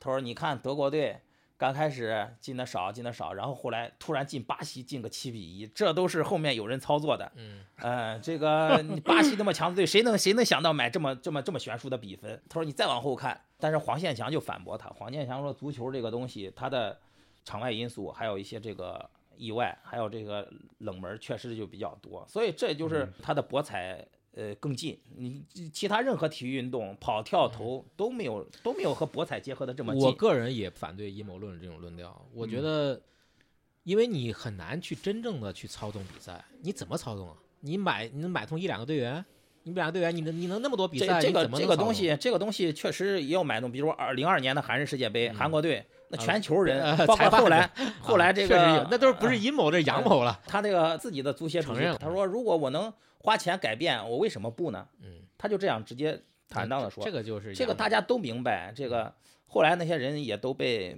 Speaker 3: 他说你看德国队刚开始进的少进的少，然后后来突然进巴西进个七比一，这都是后面有人操作的。
Speaker 1: 嗯，
Speaker 3: 呃，这个你巴西那么强的队，谁能谁能想到买这么这么这么悬殊的比分？他说你再往后看，但是黄健翔就反驳他，黄健翔说足球这个东西，它的场外因素还有一些这个意外，还有这个冷门，确实就比较多，所以这就是他的博彩。呃，更近，你其他任何体育运动，跑、跳、投都没有都没有和博彩结合的这么近。
Speaker 1: 我个人也反对阴谋论这种论调，我觉得，因为你很难去真正的去操纵比赛，你怎么操纵啊？你买你能买通一两个队员，你两个队员，你能你能那么多比赛，
Speaker 3: 这个这个东西，这个东西确实也有买动，比如二零二年的韩日世界杯，
Speaker 1: 嗯
Speaker 3: 韩国队那
Speaker 1: 啊
Speaker 3: 全球人
Speaker 1: 呃，
Speaker 3: 包括后来后来这个
Speaker 1: 那都是不是阴谋，这是阳谋了。
Speaker 3: 他这个自己的足协主
Speaker 1: 承认
Speaker 3: 他说如果我能花钱改变，我为什么不呢？
Speaker 1: 嗯，
Speaker 3: 他就这样直接坦荡的说。
Speaker 1: 这，个就是
Speaker 3: 这个大家都明白，这个后来那些人也都被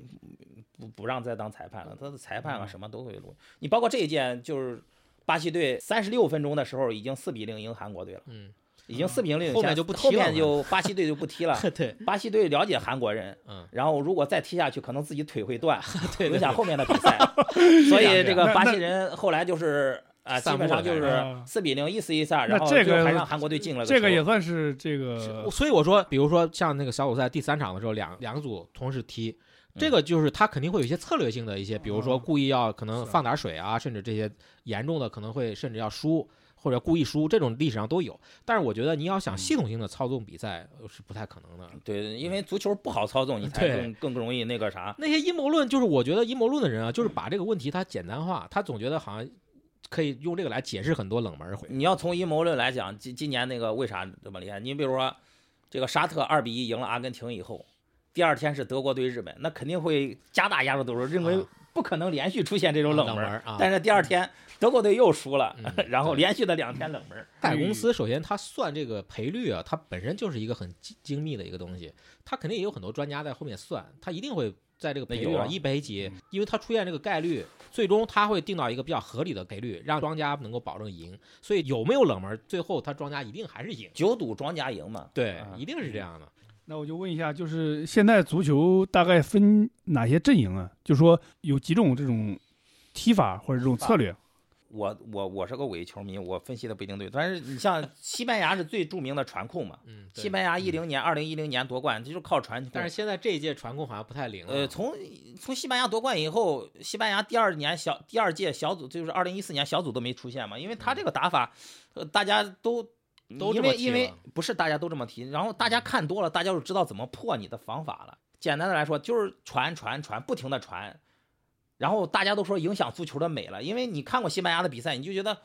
Speaker 3: 不不让再当裁判了，他的裁判啊
Speaker 1: 嗯。
Speaker 3: 什么都会录。你包括这一届，就是巴西队三十六分钟的时候已经四比零赢韩国队了，
Speaker 1: 嗯，
Speaker 3: 已经四比零领先，
Speaker 1: 后面就不踢
Speaker 3: 后面
Speaker 1: 了
Speaker 3: 就巴西队就不踢了。
Speaker 1: 对，
Speaker 3: 巴西队了解韩国人，
Speaker 1: 嗯，
Speaker 3: 然后如果再踢下去，可能自己腿会断，
Speaker 1: 对
Speaker 3: 影响后面的比赛。所以这个巴西人后来就是啊，基本上就是
Speaker 2: 啊
Speaker 3: 四比零，一四一下，然后
Speaker 2: 这个
Speaker 3: 还让韩国队进了
Speaker 2: 这个也算是这个
Speaker 1: 所以我说，比如说像那个小组赛第三场的时候，两两组同时踢，这个就是他肯定会有一些策略性的一些，比如说
Speaker 2: 嗯
Speaker 1: 故意要可能放点水啊，甚至这些严重的可能会甚至要输或者故意输，这种历史上都有。但是我觉得你要想系统性的操纵比赛呃是不太可能的。
Speaker 3: 对，因为足球不好操纵，你才更更容易那个啥。
Speaker 1: 那些阴谋论，就是我觉得阴谋论的人啊，就是把这个问题他简单化，他总觉得好像可以用这个来解释很多冷门回。
Speaker 3: 你要从阴谋论来讲，今今年那个为啥这么厉害？你比如说，这个沙特二比一赢了阿根廷以后，第二天是德国对日本，那肯定会加大压缩度，认为
Speaker 1: 啊
Speaker 3: 不可能连续出现这种冷门。但是第二天德国队又输了，
Speaker 1: 嗯
Speaker 3: 然后连续的两天冷门。
Speaker 1: 大公司首先它算这个赔率啊，它本身就是一个很精精密的一个东西，它肯定也有很多专家在后面算，它一定会在这个赔率上一赔几，因为它出现这个概率，最终它会定到一个比较合理的赔率，让庄家能够保证赢。所以有没有冷门，最后他庄家一定还是赢。
Speaker 3: 九赌庄家赢嘛？
Speaker 1: 对
Speaker 3: 啊，
Speaker 1: 一定是这样的。
Speaker 2: 那我就问一下，就是现在足球大概分哪些阵营啊？就说有几种这种踢法或者这种策略？
Speaker 3: 我我我是个伪球迷，我分析的不一定对，但是你像 西班牙是最著名的传控嘛，
Speaker 1: 嗯，
Speaker 3: 西班牙一零年、二零一零年夺冠，这就是靠传控。
Speaker 1: 但是现在这一届传控好像不太灵了。
Speaker 3: 呃，从从西班牙夺冠以后，西班牙第二年小第二届小组就是二零一四年小组都没出现嘛，因为他这个打法，呃，大家都
Speaker 1: 都这么
Speaker 3: 因为因为不是大家都这么提，然后大家看多了，大家就知道怎么破你的防法了。简单的来说，就是传传传，不停的传，然后大家都说影响足球的美了，因为你看过西班牙的比赛，你就觉得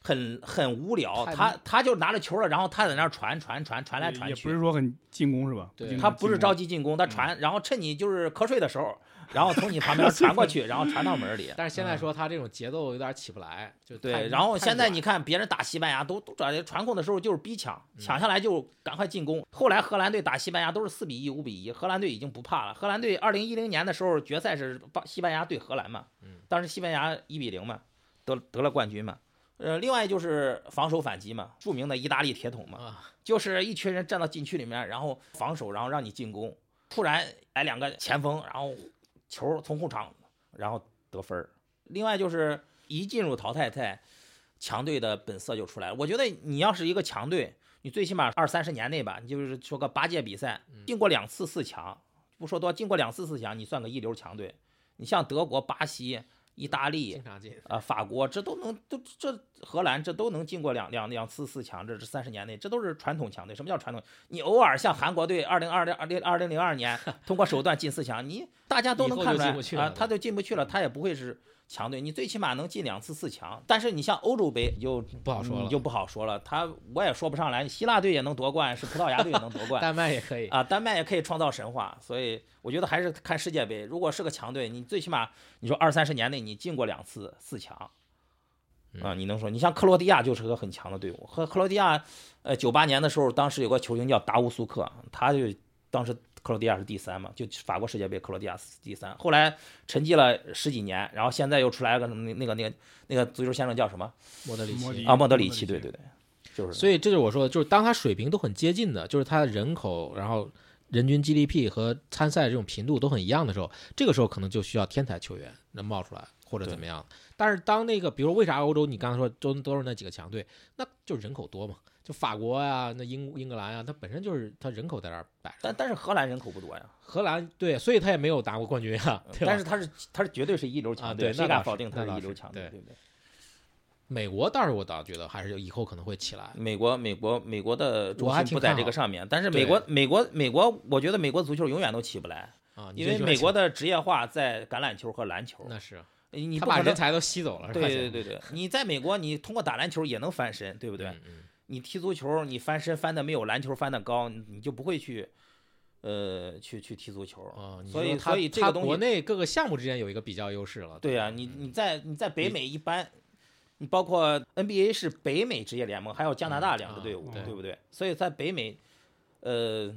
Speaker 3: 很很无聊，他他就拿着球了，然后他在那儿传传传传来传去，
Speaker 2: 也不是说很进攻是吧？
Speaker 1: 对
Speaker 3: 他不是着急进攻，他传，然后趁你就是瞌睡的时候，然后从你旁边传过去，然后传到门里。
Speaker 1: 但是现在说他这种节奏有点起不来，就
Speaker 3: 对，然后现在你看别人打西班牙都都转传控的时候就是逼抢，
Speaker 1: 嗯
Speaker 3: 抢下来就赶快进攻。后来荷兰队打西班牙都是四比一、五比一，荷兰队已经不怕了。荷兰队二零一零年的时候决赛是巴西班牙对荷兰嘛，
Speaker 1: 嗯
Speaker 3: 当时西班牙一比零嘛，得得了冠军嘛。呃，另外就是防守反击嘛，著名的意大利铁桶嘛，
Speaker 1: 啊，
Speaker 3: 就是一群人站到禁区里面，然后防守，然后让你进攻，突然来两个前锋，然后球从后场，然后得分儿。另外就是一进入淘汰赛，强队的本色就出来了。我觉得你要是一个强队，你最起码二三十年内吧，你就是说个八届比赛，进过两次四强，不说多，进过两次四强，你算个一流强队。你像德国、巴西、意大利。啊，法国这都能都这荷兰这都能进过两两两次四强，这是三十年内，这都是传统强队。什么叫传统？你偶尔像韩国队二零二零二零二零零二年 通过手段进四强，你大家都能看出来啊，他
Speaker 1: 对
Speaker 3: 就进不去了，他也不会是强队。你最起码能进两次四强，但是你像欧洲杯就
Speaker 1: 不好说了
Speaker 3: 就不好说了。他我也说不上来，希腊队也能夺冠，是葡萄牙队也能夺冠，
Speaker 1: 丹麦也可以，
Speaker 3: 啊，丹麦也可以创造神话，所以我觉得还是看世界杯。如果是个强队，你最起码你说二三十年内你进过两次四强，啊，你能说你像克罗地亚就是个很强的队伍。和克罗地亚，呃，九八年的时候，当时有个球星叫达乌苏克，他就当时克罗地亚是第三嘛，就法国世界杯克罗地亚是第三。后来沉寂了十几年，然后现在又出来个那那个那个那个足球先生叫什么？
Speaker 1: 莫德里奇。
Speaker 3: 啊？莫德里奇，对对对，就是
Speaker 1: 所以这就是我说的，就是当他水平都很接近的，就是他的人口，然后人均 GDP 和参赛这种频度都很一样的时候，这个时候可能就需要天才球员能冒出来或者怎么样。但是当那个，比如为啥欧洲你刚才说都都是那几个强队，那就是人口多嘛，就法国呀、那英英格兰呀，它本身就是它人口在那儿摆着。
Speaker 3: 但但是荷兰人口不多呀，
Speaker 1: 荷兰对，所以他也没有拿过冠军呀，对？
Speaker 3: 但是他是他是绝对是一流强队，
Speaker 1: 啊对
Speaker 3: 谁敢否定他
Speaker 1: 是
Speaker 3: 是一流强队？
Speaker 1: 对
Speaker 3: 对不对？
Speaker 1: 美国倒是我倒觉得还是以后可能会起来。
Speaker 3: 美国美国美国的重心不在这个上面，但是美国美国美国，我觉得美国足球永远都起不来，
Speaker 1: 啊，
Speaker 3: 因为美国的职业化在橄榄球和篮球，
Speaker 1: 那是他把人才都吸走了，
Speaker 3: 对对对对，你在美国，你通过打篮球也能翻身，对不对？
Speaker 1: 嗯嗯
Speaker 3: 你踢足球，你翻身翻的没有篮球翻的高，你你就不会去，呃，去去踢足球。
Speaker 1: 啊，你
Speaker 3: 所以所以这个东西
Speaker 1: 国内各个项目之间有一个比较优势了。
Speaker 3: 对呀、
Speaker 1: 吧
Speaker 3: 你
Speaker 1: 嗯
Speaker 3: 你在你在北美一般，你包括 NBA 是北美职业联盟，还有加拿大两个队伍，
Speaker 2: 对
Speaker 3: 对不对？所以在北美，呃，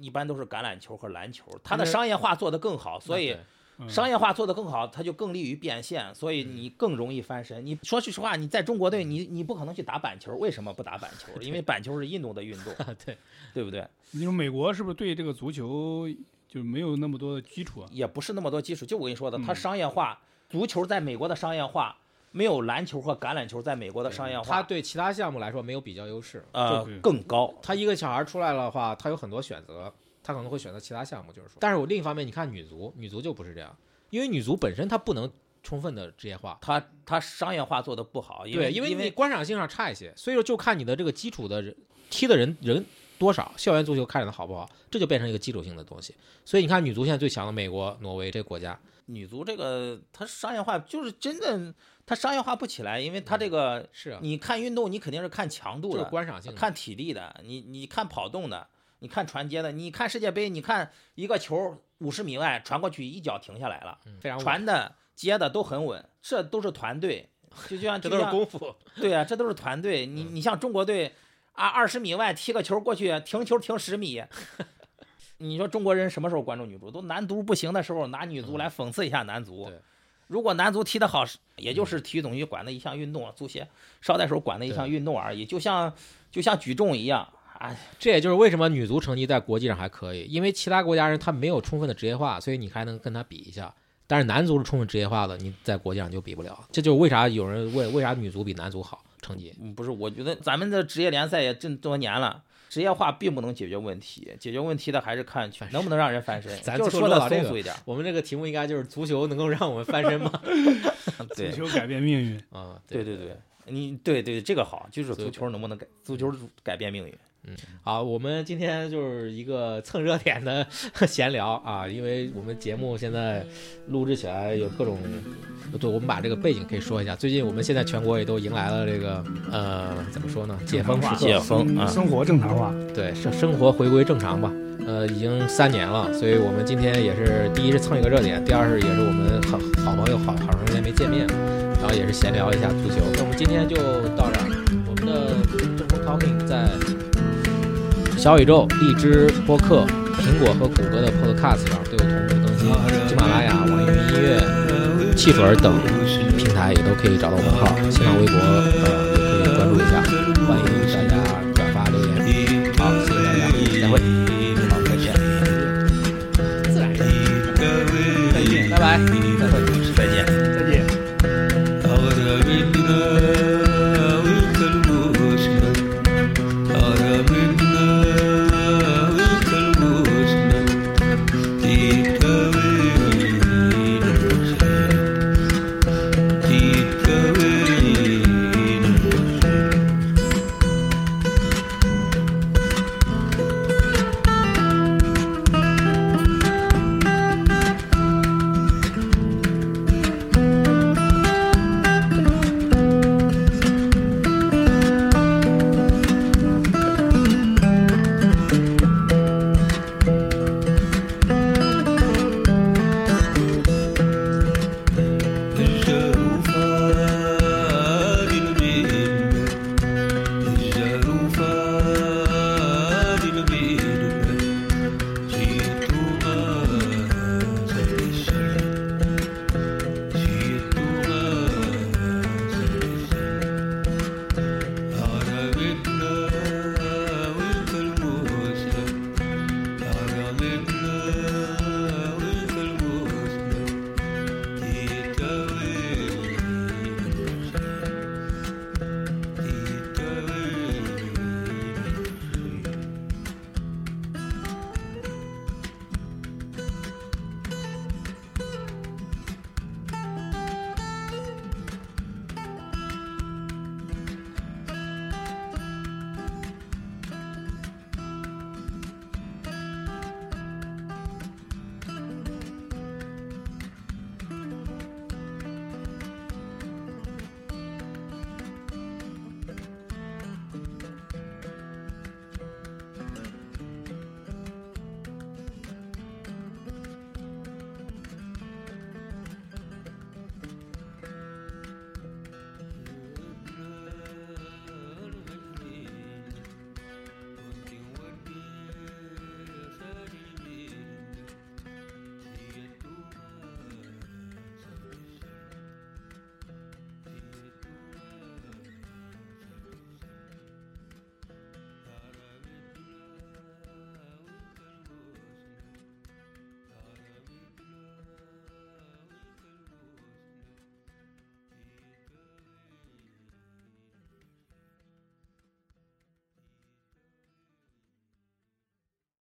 Speaker 3: 一般都是橄榄球和篮球，它的商业化做得更好，所以
Speaker 2: 嗯
Speaker 3: 商业化做得更好，它就更利于变现，所以你更容易翻身。你说句实话，你在中国队，你你不可能去打板球，为什么不打板球？因为 板球是印度的运动，
Speaker 1: 对，
Speaker 3: 对不对？
Speaker 2: 你说美国是不是对这个足球就没有那么多的基础啊？
Speaker 3: 也不是那么多基础，就我跟你说的，它
Speaker 2: 嗯
Speaker 3: 商业化，足球在美国的商业化。没有篮球和橄榄球在美国的商业化，
Speaker 1: 它对其他项目来说没有比较优势。
Speaker 3: 呃更高。
Speaker 1: 他一个小孩出来的话，他有很多选择，他可能会选择其他项目，就是说。但是我另一方面，你看女足，女足就不是这样，因为女足本身它不能充分的职业化，
Speaker 3: 它它商业化做的不好，因
Speaker 1: 对，
Speaker 3: 为
Speaker 1: 因为你观赏性上差一些，所以说就看你的这个基础的人踢的人人多少，校园足球开展的好不好，这就变成一个基础性的东西。所以你看女足现在最强的美国、挪威这个国家，
Speaker 3: 女足这个它商业化就是真的它商业化不起来，因为它这个
Speaker 1: 是啊，
Speaker 3: 你看运动你肯定是看强度
Speaker 1: 就是
Speaker 3: 的，
Speaker 1: 观赏性的，
Speaker 3: 看体力的，你你看跑动的，你看传接的，你看世界杯，你看一个球五十米外传过去，一脚停下来了，
Speaker 1: 嗯非常
Speaker 3: 传的接的都很稳，这都是团队，就就像
Speaker 1: 这都是功夫。
Speaker 3: 对啊，这都是团队。你你像中国队啊，二十米外踢个球过去，停球停十米。你说中国人什么时候关注女足？都男足不行的时候，拿女足来讽刺一下男足。
Speaker 1: 对
Speaker 3: 如果男足踢得好，也就是体育总局管的一项运动，足协捎带手管的一项
Speaker 1: 对
Speaker 3: 运动而已，就像就像举重一样。哎，
Speaker 1: 这也就是为什么女足成绩在国际上还可以，因为其他国家人他没有充分的职业化，所以你还能跟他比一下。但是男足是充分职业化的，你在国际上就比不了。这就是为啥有人问为啥女足比男足好成绩。
Speaker 3: 嗯不是，我觉得咱们的职业联赛也这么多年了。职业化并不能解决问题，解决问题的还是看能不能让人翻身。
Speaker 1: 咱
Speaker 3: 就说的通俗一点，
Speaker 1: 我们这个题目应该就是足球能够让我们翻身吗？
Speaker 2: 足球改变命运，
Speaker 1: 啊，
Speaker 3: 对对对，你对对这个好，就是足球能不能改，足球改变命运。
Speaker 1: 好，我们今天就是一个蹭热点的闲聊啊，因为我们节目现在录制起来有各种，对，我们把这个背景可以说一下。最近我们现在全国也都迎来了这个呃，怎么说呢？解封时刻，
Speaker 3: 解封啊
Speaker 2: 嗯生活正常化。
Speaker 1: 对，生生活回归正常吧。呃，已经三年了，所以我们今天也是第一是蹭一个热点，第二是也是我们好好朋友好好长时间没见面了，然后也是闲聊一下足球。那我们今天就到这儿，我们的小宇宙、荔枝播客、苹果和谷歌的 Podcast 上都有同步更新，喜马拉雅、网易云音乐、汽水等平台也都可以找到我们号，新浪微博呃也可以关注一下，欢迎大家转发留言。好，谢谢大家，再会。